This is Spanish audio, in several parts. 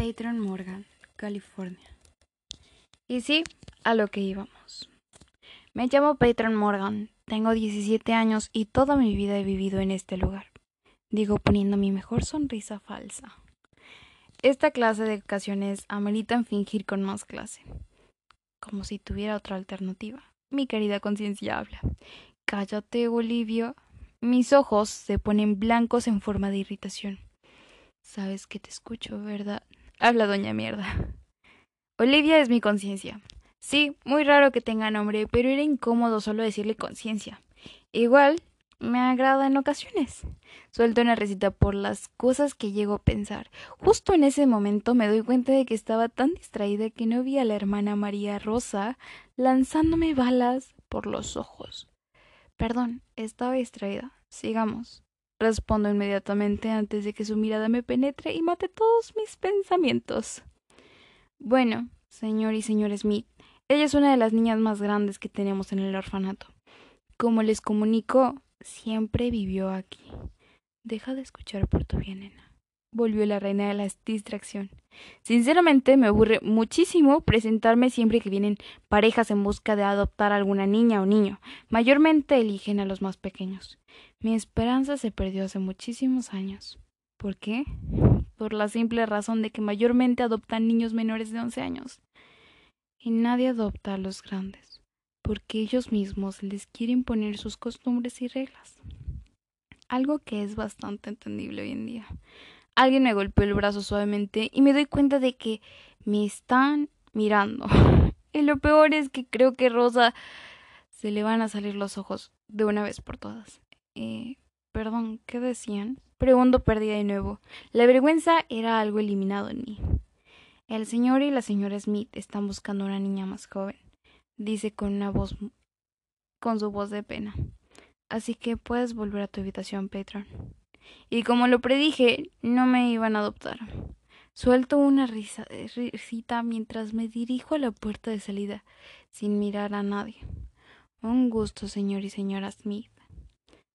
Patron Morgan, California. Y sí, a lo que íbamos. Me llamo Patron Morgan, tengo 17 años y toda mi vida he vivido en este lugar. Digo poniendo mi mejor sonrisa falsa. Esta clase de ocasiones ameritan fingir con más clase. Como si tuviera otra alternativa. Mi querida conciencia habla. Cállate, Olivia. Mis ojos se ponen blancos en forma de irritación. Sabes que te escucho, ¿verdad? Habla doña mierda. Olivia es mi conciencia. Sí, muy raro que tenga nombre, pero era incómodo solo decirle conciencia. Igual, me agrada en ocasiones. Suelto una recita por las cosas que llego a pensar. Justo en ese momento me doy cuenta de que estaba tan distraída que no vi a la hermana María Rosa lanzándome balas por los ojos. Perdón, estaba distraída. Sigamos. Respondo inmediatamente antes de que su mirada me penetre y mate todos mis pensamientos. Bueno, señor y señor Smith, ella es una de las niñas más grandes que tenemos en el orfanato. Como les comunicó, siempre vivió aquí. Deja de escuchar por tu bien, nena volvió la reina de la distracción. Sinceramente me aburre muchísimo presentarme siempre que vienen parejas en busca de adoptar a alguna niña o niño. Mayormente eligen a los más pequeños. Mi esperanza se perdió hace muchísimos años. ¿Por qué? Por la simple razón de que mayormente adoptan niños menores de once años. Y nadie adopta a los grandes, porque ellos mismos les quieren poner sus costumbres y reglas. Algo que es bastante entendible hoy en día. Alguien me golpeó el brazo suavemente y me doy cuenta de que me están mirando. Y lo peor es que creo que Rosa se le van a salir los ojos de una vez por todas. Eh, perdón, ¿qué decían? Pregunto perdida de nuevo. La vergüenza era algo eliminado en mí. El señor y la señora Smith están buscando una niña más joven, dice con una voz con su voz de pena. Así que puedes volver a tu habitación, Patron y como lo predije, no me iban a adoptar. Suelto una risa, risita mientras me dirijo a la puerta de salida, sin mirar a nadie. Un gusto, señor y señora Smith.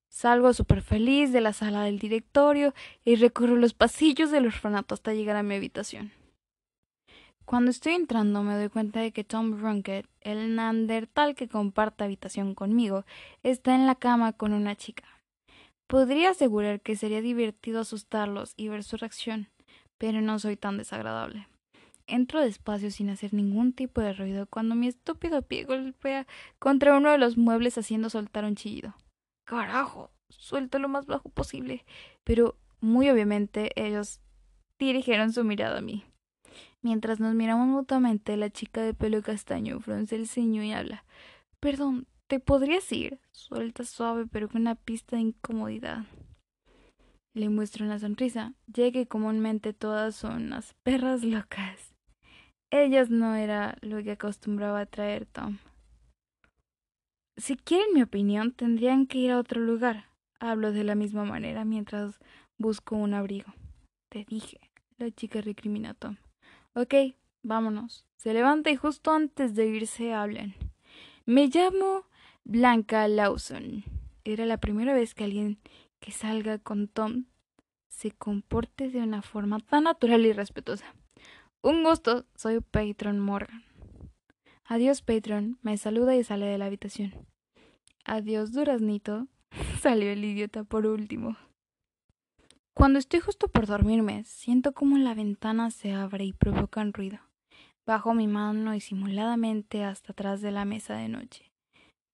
Salgo súper feliz de la sala del directorio y recorro los pasillos del orfanato hasta llegar a mi habitación. Cuando estoy entrando me doy cuenta de que Tom Runkett, el neandertal que comparte habitación conmigo, está en la cama con una chica. Podría asegurar que sería divertido asustarlos y ver su reacción, pero no soy tan desagradable. Entro despacio sin hacer ningún tipo de ruido cuando mi estúpido pie golpea contra uno de los muebles haciendo soltar un chillido. Carajo. Suelto lo más bajo posible, pero muy obviamente ellos dirigieron su mirada a mí. Mientras nos miramos mutuamente, la chica de pelo castaño frunce el ceño y habla. Perdón, ¿Te podrías ir? Suelta suave pero con una pista de incomodidad. Le muestro una sonrisa, ya que comúnmente todas son unas perras locas. Ellas no era lo que acostumbraba a traer Tom. Si quieren mi opinión, tendrían que ir a otro lugar. Hablo de la misma manera mientras busco un abrigo. Te dije, la chica recrimina a Tom. Ok, vámonos. Se levanta y justo antes de irse hablan. Me llamo Blanca Lawson. Era la primera vez que alguien que salga con Tom se comporte de una forma tan natural y respetuosa. Un gusto, soy Patron Morgan. Adiós, Patron. Me saluda y sale de la habitación. Adiós, Duraznito. Salió el idiota por último. Cuando estoy justo por dormirme, siento como la ventana se abre y provoca un ruido. Bajo mi mano disimuladamente hasta atrás de la mesa de noche.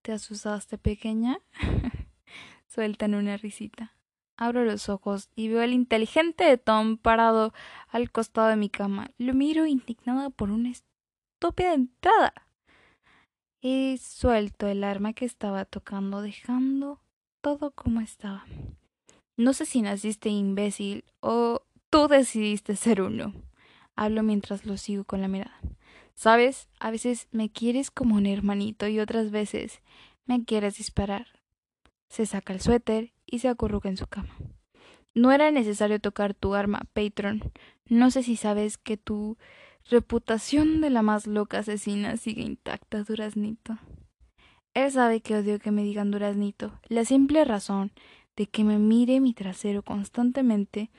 ¿Te asustaste, pequeña? Sueltan una risita. Abro los ojos y veo al inteligente Tom parado al costado de mi cama. Lo miro indignada por una estúpida entrada. Y suelto el arma que estaba tocando, dejando todo como estaba. No sé si naciste imbécil o tú decidiste ser uno. Hablo mientras lo sigo con la mirada. Sabes, a veces me quieres como un hermanito y otras veces me quieres disparar. Se saca el suéter y se acurruca en su cama. No era necesario tocar tu arma, Patron. No sé si sabes que tu reputación de la más loca asesina sigue intacta, Duraznito. Él sabe que odio que me digan Duraznito. La simple razón de que me mire mi trasero constantemente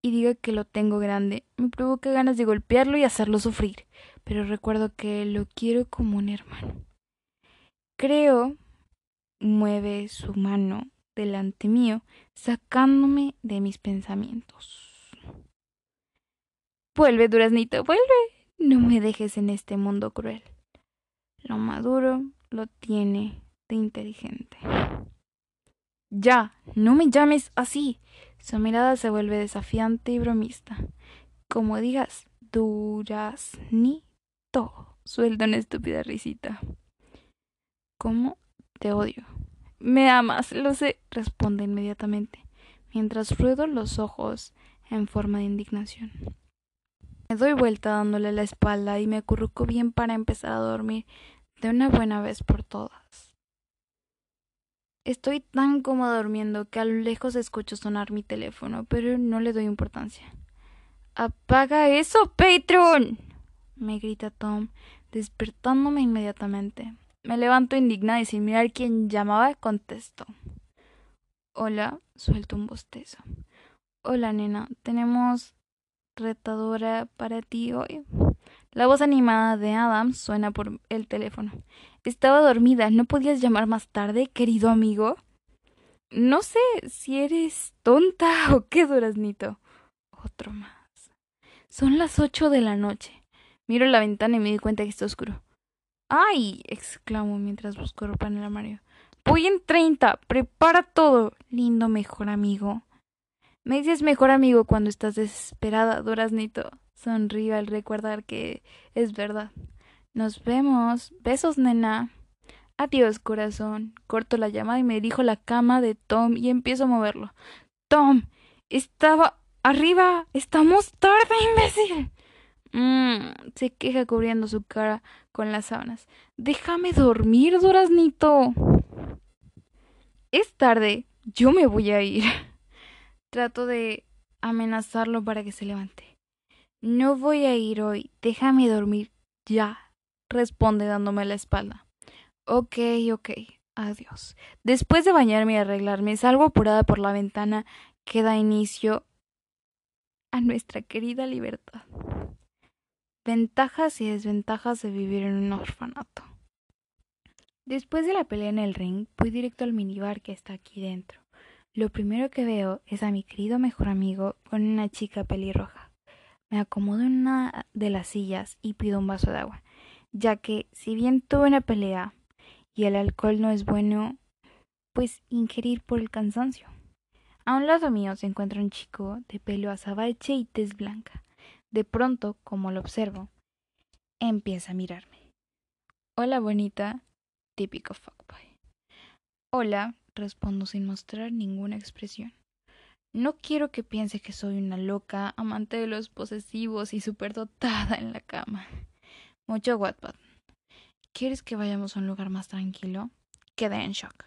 y diga que lo tengo grande. Me provoca ganas de golpearlo y hacerlo sufrir, pero recuerdo que lo quiero como un hermano. Creo mueve su mano delante mío, sacándome de mis pensamientos. Vuelve, Duraznito, vuelve. No me dejes en este mundo cruel. Lo maduro lo tiene de inteligente. Ya, no me llames así. Su mirada se vuelve desafiante y bromista. Como digas, Duraznito. Suelta una estúpida risita. ¿Cómo te odio? Me amas, lo sé, responde inmediatamente, mientras ruedo los ojos en forma de indignación. Me doy vuelta dándole la espalda y me acurruco bien para empezar a dormir de una buena vez por todas. Estoy tan cómoda durmiendo que a lo lejos escucho sonar mi teléfono, pero no le doy importancia. ¡Apaga eso, Patron! Me grita Tom, despertándome inmediatamente. Me levanto indignada y sin mirar quién llamaba, contesto. Hola, suelto un bostezo. Hola, nena, tenemos retadora para ti hoy. La voz animada de Adam suena por el teléfono. Estaba dormida. ¿No podías llamar más tarde, querido amigo? No sé si eres tonta o qué, Duraznito. Otro más. Son las ocho de la noche. Miro la ventana y me doy cuenta que está oscuro. ¡Ay! exclamo mientras busco ropa en el armario. Voy en treinta. Prepara todo, lindo mejor amigo. Me dices mejor amigo cuando estás desesperada, Duraznito. Sonrío al recordar que es verdad. Nos vemos. Besos, nena. Adiós, corazón. Corto la llamada y me dirijo a la cama de Tom y empiezo a moverlo. Tom, estaba arriba. Estamos tarde, imbécil. Mmm, se queja cubriendo su cara con las sábanas. Déjame dormir, Duraznito. Es tarde. Yo me voy a ir. Trato de amenazarlo para que se levante. No voy a ir hoy. Déjame dormir ya. Responde dándome la espalda. Ok, ok. Adiós. Después de bañarme y arreglarme, salgo apurada por la ventana que da inicio a nuestra querida libertad. Ventajas y desventajas de vivir en un orfanato. Después de la pelea en el ring, fui directo al minibar que está aquí dentro. Lo primero que veo es a mi querido mejor amigo con una chica pelirroja. Me acomodo en una de las sillas y pido un vaso de agua, ya que si bien tuve una pelea y el alcohol no es bueno, pues ingerir por el cansancio. A un lado mío se encuentra un chico de pelo azabache y tez blanca. De pronto, como lo observo, empieza a mirarme. Hola, bonita. Típico fuckboy. Hola, respondo sin mostrar ninguna expresión. No quiero que piense que soy una loca, amante de los posesivos y superdotada en la cama. Mucho Wattpad. ¿Quieres que vayamos a un lugar más tranquilo? Quedé en shock.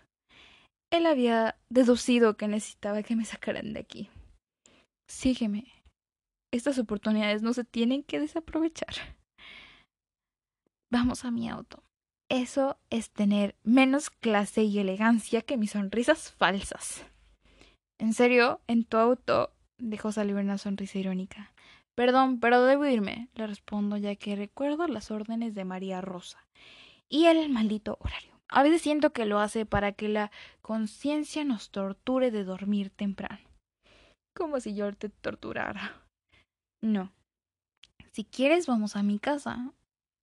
Él había deducido que necesitaba que me sacaran de aquí. Sígueme, estas oportunidades no se tienen que desaprovechar. Vamos a mi auto. Eso es tener menos clase y elegancia que mis sonrisas falsas. En serio, en tu auto dejó salir una sonrisa irónica. Perdón, pero debo irme, le respondo ya que recuerdo las órdenes de María Rosa y el maldito horario. A veces siento que lo hace para que la conciencia nos torture de dormir temprano. Como si yo te torturara. No. Si quieres, vamos a mi casa.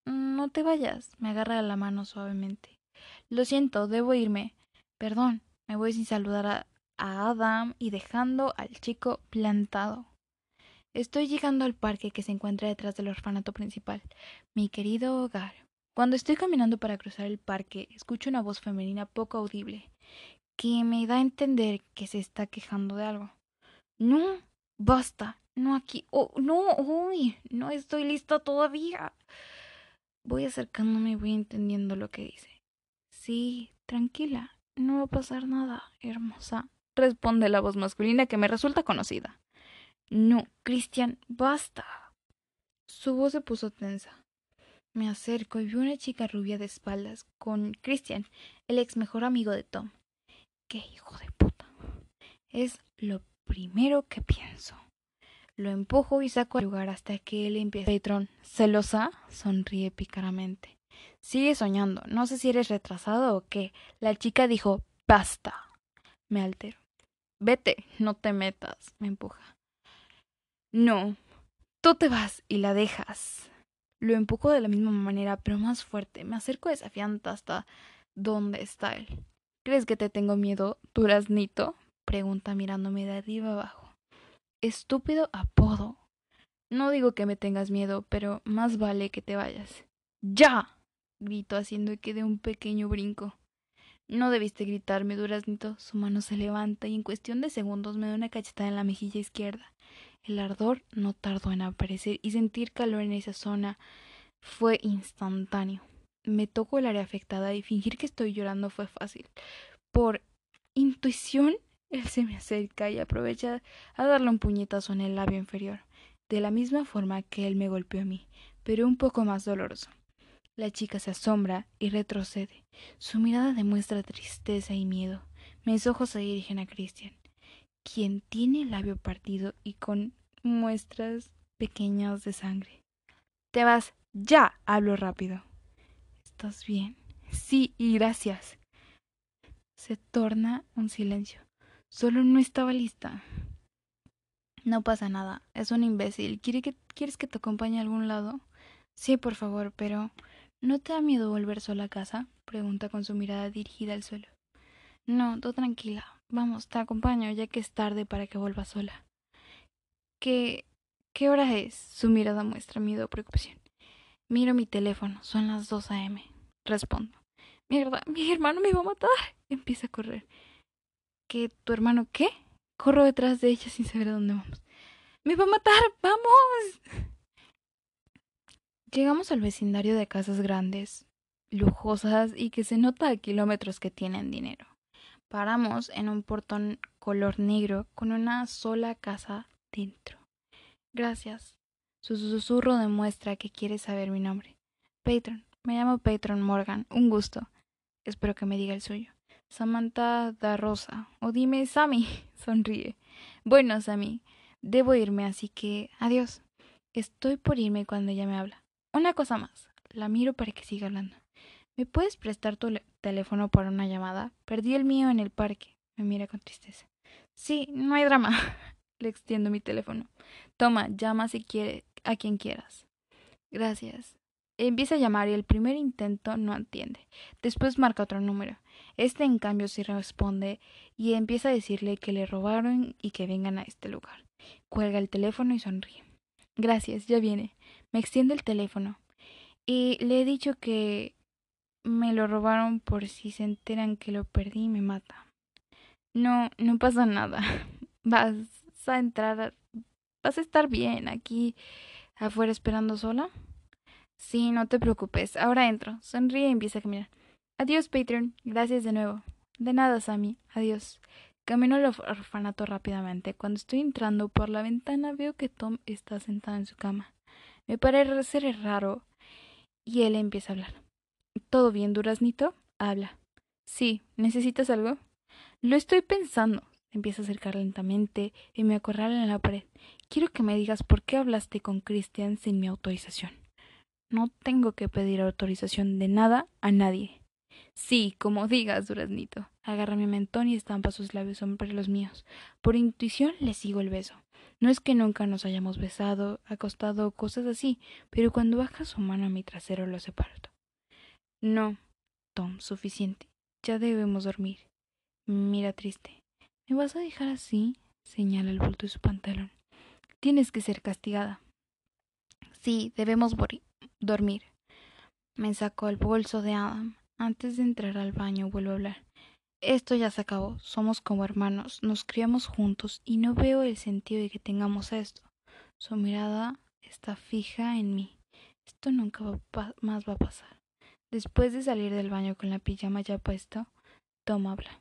No te vayas. Me agarra la mano suavemente. Lo siento, debo irme. Perdón, me voy sin saludar a, Adam y dejando al chico plantado. Estoy llegando al parque que se encuentra detrás del orfanato principal, mi querido hogar. Cuando estoy caminando para cruzar el parque, escucho una voz femenina poco audible, que me da a entender que se está quejando de algo. No, basta, no aquí. Oh, no, uy, no estoy lista todavía. Voy acercándome y voy entendiendo lo que dice. Sí, tranquila, no va a pasar nada, hermosa, responde la voz masculina que me resulta conocida. No, Cristian, basta. Su voz se puso tensa. Me acerco y veo una chica rubia de espaldas con Christian, el ex mejor amigo de Tom. ¡Qué hijo de puta! Es lo primero que pienso. Lo empujo y saco al lugar hasta que él empieza. Patrón, celosa, sonríe pícaramente. Sigue soñando. No sé si eres retrasado o qué. La chica dijo, basta. Me altero. Vete, no te metas. Me empuja. No. Tú te vas y la dejas. Lo empujo de la misma manera, pero más fuerte. Me acerco desafiante hasta donde está él. ¿Crees que te tengo miedo, duraznito? pregunta mirándome de arriba abajo. Estúpido apodo. No digo que me tengas miedo, pero más vale que te vayas. ¡Ya! grito haciendo que dé un pequeño brinco. No debiste gritarme, duraznito. Su mano se levanta y en cuestión de segundos me da una cachetada en la mejilla izquierda. El ardor no tardó en aparecer y sentir calor en esa zona fue instantáneo. Me tocó el área afectada y fingir que estoy llorando fue fácil. Por intuición, él se me acerca y aprovecha a darle un puñetazo en el labio inferior, de la misma forma que él me golpeó a mí, pero un poco más doloroso. La chica se asombra y retrocede. Su mirada demuestra tristeza y miedo. Mis ojos se dirigen a Christian, quien tiene el labio partido y con muestras pequeñas de sangre. Te vas ya, hablo rápido. ¿Estás bien? Sí, y gracias. Se torna un silencio. Solo no estaba lista. No pasa nada. Es un imbécil. que, ¿Quieres que te acompañe a algún lado? Sí, por favor, pero ¿no te da miedo volver sola a casa? pregunta con su mirada dirigida al suelo. No, tú tranquila. Vamos, te acompaño, ya que es tarde para que vuelva sola. ¿Qué. ¿Qué hora es? Su mirada muestra miedo o preocupación. Miro mi teléfono, son las dos a.m. Respondo. Mierda, mi hermano me va a matar. Empieza a correr. ¿Qué? ¿Tu hermano qué? Corro detrás de ella sin saber a dónde vamos. ¡Me va a matar! ¡Vamos! Llegamos al vecindario de casas grandes, lujosas y que se nota a kilómetros que tienen dinero. Paramos en un portón color negro con una sola casa dentro. Gracias. Su susurro demuestra que quiere saber mi nombre. Patron. Me llamo Patron Morgan. Un gusto. Espero que me diga el suyo. Samantha da Rosa. O dime Sammy. Sonríe. Bueno, Sammy. Debo irme, así que adiós. Estoy por irme cuando ella me habla. Una cosa más. La miro para que siga hablando. ¿Me puedes prestar tu teléfono para una llamada? Perdí el mío en el parque. Me mira con tristeza. Sí, no hay drama. Le extiendo mi teléfono. Toma, llama si quieres a quien quieras. Gracias. Empieza a llamar y el primer intento no atiende. Después marca otro número. Este, en cambio, sí responde y empieza a decirle que le robaron y que vengan a este lugar. Cuelga el teléfono y sonríe. Gracias, ya viene. Me extiende el teléfono. Y le he dicho que me lo robaron por si se enteran que lo perdí y me mata. No, no pasa nada. Vas a entrar, vas a estar bien aquí afuera esperando sola. Sí, no te preocupes. Ahora entro. Sonríe y empieza a caminar. Adiós, Patreon. Gracias de nuevo. De nada, Sammy. Adiós. Camino al orfanato rápidamente. Cuando estoy entrando por la ventana veo que Tom está sentado en su cama. Me parece raro. Y él empieza a hablar. ¿Todo bien, Duraznito? Habla. Sí, ¿necesitas algo? Lo estoy pensando. Empieza a acercar lentamente y me acorrala en la pared. Quiero que me digas por qué hablaste con Christian sin mi autorización. No tengo que pedir autorización de nada a nadie. Sí, como digas, Duraznito. Agarra mi mentón y estampa sus labios sobre los míos. Por intuición le sigo el beso. No es que nunca nos hayamos besado, acostado o cosas así, pero cuando baja su mano a mi trasero lo separo. No, Tom, suficiente. Ya debemos dormir. Mira triste. ¿Me vas a dejar así? señala el bulto de su pantalón. Tienes que ser castigada. Sí, debemos dormir. Me sacó el bolso de Adam. Antes de entrar al baño vuelvo a hablar. Esto ya se acabó. Somos como hermanos. Nos criamos juntos y no veo el sentido de que tengamos esto. Su mirada está fija en mí. Esto nunca más va a pasar. Después de salir del baño con la pijama ya puesto, Tom habla.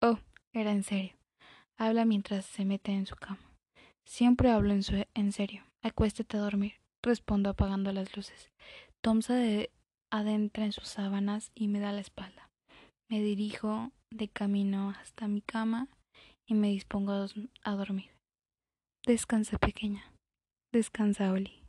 Oh, era en serio. Habla mientras se mete en su cama. Siempre hablo en, en serio. Acuéstate a dormir. Respondo apagando las luces. Tom se adentra en sus sábanas y me da la espalda. Me dirijo de camino hasta mi cama y me dispongo a dormir. Descansa, pequeña. Descansa, Oli.